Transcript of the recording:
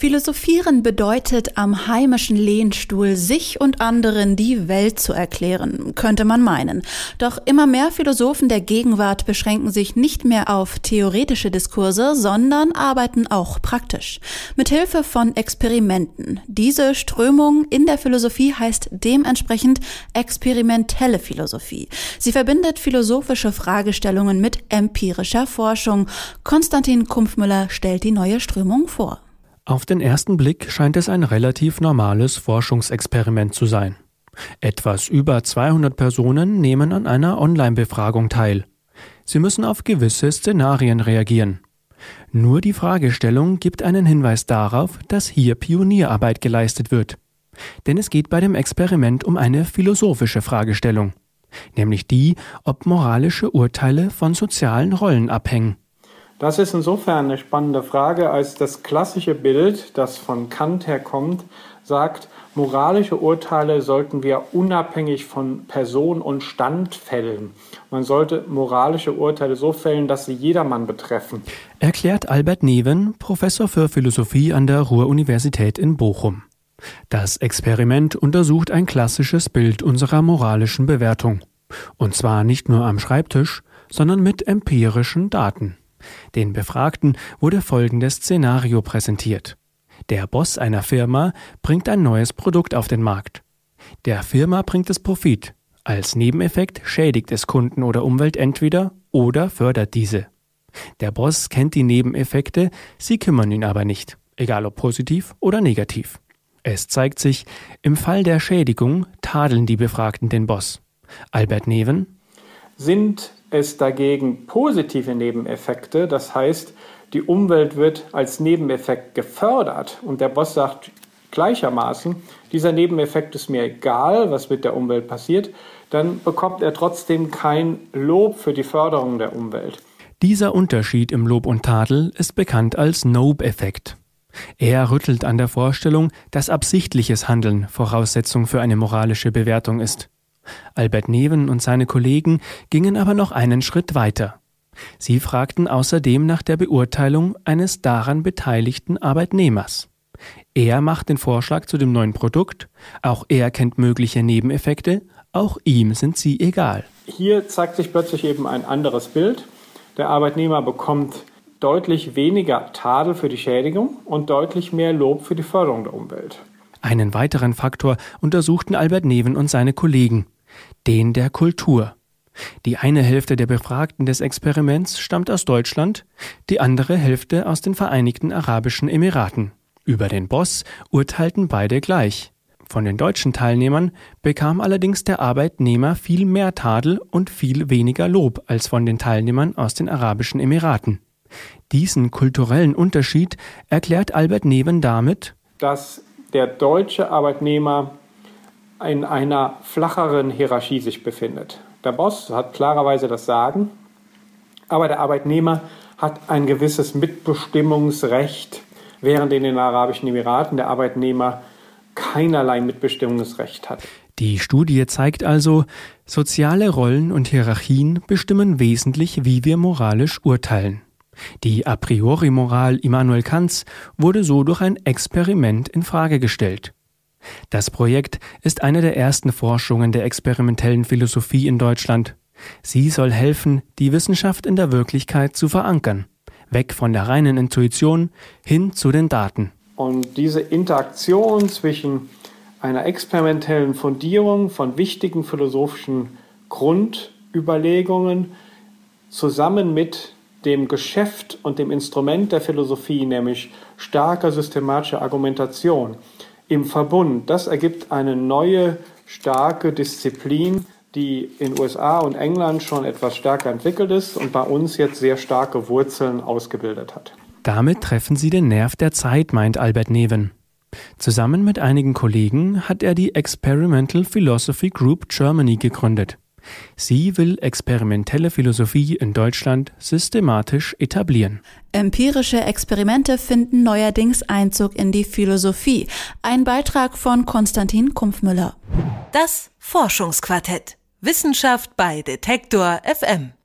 Philosophieren bedeutet, am heimischen Lehnstuhl sich und anderen die Welt zu erklären, könnte man meinen. Doch immer mehr Philosophen der Gegenwart beschränken sich nicht mehr auf theoretische Diskurse, sondern arbeiten auch praktisch. Mit Hilfe von Experimenten. Diese Strömung in der Philosophie heißt dementsprechend experimentelle Philosophie. Sie verbindet philosophische Fragestellungen mit empirischer Forschung. Konstantin Kumpfmüller stellt die neue Strömung vor. Auf den ersten Blick scheint es ein relativ normales Forschungsexperiment zu sein. Etwas über 200 Personen nehmen an einer Online-Befragung teil. Sie müssen auf gewisse Szenarien reagieren. Nur die Fragestellung gibt einen Hinweis darauf, dass hier Pionierarbeit geleistet wird. Denn es geht bei dem Experiment um eine philosophische Fragestellung, nämlich die, ob moralische Urteile von sozialen Rollen abhängen. Das ist insofern eine spannende Frage, als das klassische Bild, das von Kant herkommt, sagt, moralische Urteile sollten wir unabhängig von Person und Stand fällen. Man sollte moralische Urteile so fällen, dass sie jedermann betreffen. Erklärt Albert Neven, Professor für Philosophie an der Ruhr-Universität in Bochum. Das Experiment untersucht ein klassisches Bild unserer moralischen Bewertung. Und zwar nicht nur am Schreibtisch, sondern mit empirischen Daten. Den Befragten wurde folgendes Szenario präsentiert. Der Boss einer Firma bringt ein neues Produkt auf den Markt. Der Firma bringt es Profit. Als Nebeneffekt schädigt es Kunden oder Umwelt entweder oder fördert diese. Der Boss kennt die Nebeneffekte, sie kümmern ihn aber nicht, egal ob positiv oder negativ. Es zeigt sich, im Fall der Schädigung tadeln die Befragten den Boss. Albert Neven sind es dagegen positive Nebeneffekte, das heißt, die Umwelt wird als Nebeneffekt gefördert und der Boss sagt gleichermaßen, dieser Nebeneffekt ist mir egal, was mit der Umwelt passiert, dann bekommt er trotzdem kein Lob für die Förderung der Umwelt. Dieser Unterschied im Lob und Tadel ist bekannt als Nobe-Effekt. Er rüttelt an der Vorstellung, dass absichtliches Handeln Voraussetzung für eine moralische Bewertung ist. Albert Neven und seine Kollegen gingen aber noch einen Schritt weiter. Sie fragten außerdem nach der Beurteilung eines daran beteiligten Arbeitnehmers. Er macht den Vorschlag zu dem neuen Produkt, auch er kennt mögliche Nebeneffekte, auch ihm sind sie egal. Hier zeigt sich plötzlich eben ein anderes Bild. Der Arbeitnehmer bekommt deutlich weniger Tadel für die Schädigung und deutlich mehr Lob für die Förderung der Umwelt. Einen weiteren Faktor untersuchten Albert Neven und seine Kollegen den der Kultur. Die eine Hälfte der Befragten des Experiments stammt aus Deutschland, die andere Hälfte aus den Vereinigten Arabischen Emiraten. Über den Boss urteilten beide gleich. Von den deutschen Teilnehmern bekam allerdings der Arbeitnehmer viel mehr Tadel und viel weniger Lob als von den Teilnehmern aus den Arabischen Emiraten. Diesen kulturellen Unterschied erklärt Albert Neven damit, dass der deutsche Arbeitnehmer in einer flacheren Hierarchie sich befindet. Der Boss hat klarerweise das Sagen, aber der Arbeitnehmer hat ein gewisses Mitbestimmungsrecht, während in den Arabischen Emiraten der Arbeitnehmer keinerlei Mitbestimmungsrecht hat. Die Studie zeigt also, soziale Rollen und Hierarchien bestimmen wesentlich, wie wir moralisch urteilen. Die a priori Moral Immanuel Kants wurde so durch ein Experiment in Frage gestellt. Das Projekt ist eine der ersten Forschungen der experimentellen Philosophie in Deutschland. Sie soll helfen, die Wissenschaft in der Wirklichkeit zu verankern, weg von der reinen Intuition hin zu den Daten. Und diese Interaktion zwischen einer experimentellen Fundierung von wichtigen philosophischen Grundüberlegungen zusammen mit dem Geschäft und dem Instrument der Philosophie, nämlich starker systematischer Argumentation, im Verbund. Das ergibt eine neue, starke Disziplin, die in USA und England schon etwas stärker entwickelt ist und bei uns jetzt sehr starke Wurzeln ausgebildet hat. Damit treffen Sie den Nerv der Zeit, meint Albert Neven. Zusammen mit einigen Kollegen hat er die Experimental Philosophy Group Germany gegründet. Sie will experimentelle Philosophie in Deutschland systematisch etablieren. Empirische Experimente finden neuerdings Einzug in die Philosophie. Ein Beitrag von Konstantin Kumpfmüller. Das Forschungsquartett. Wissenschaft bei Detektor FM.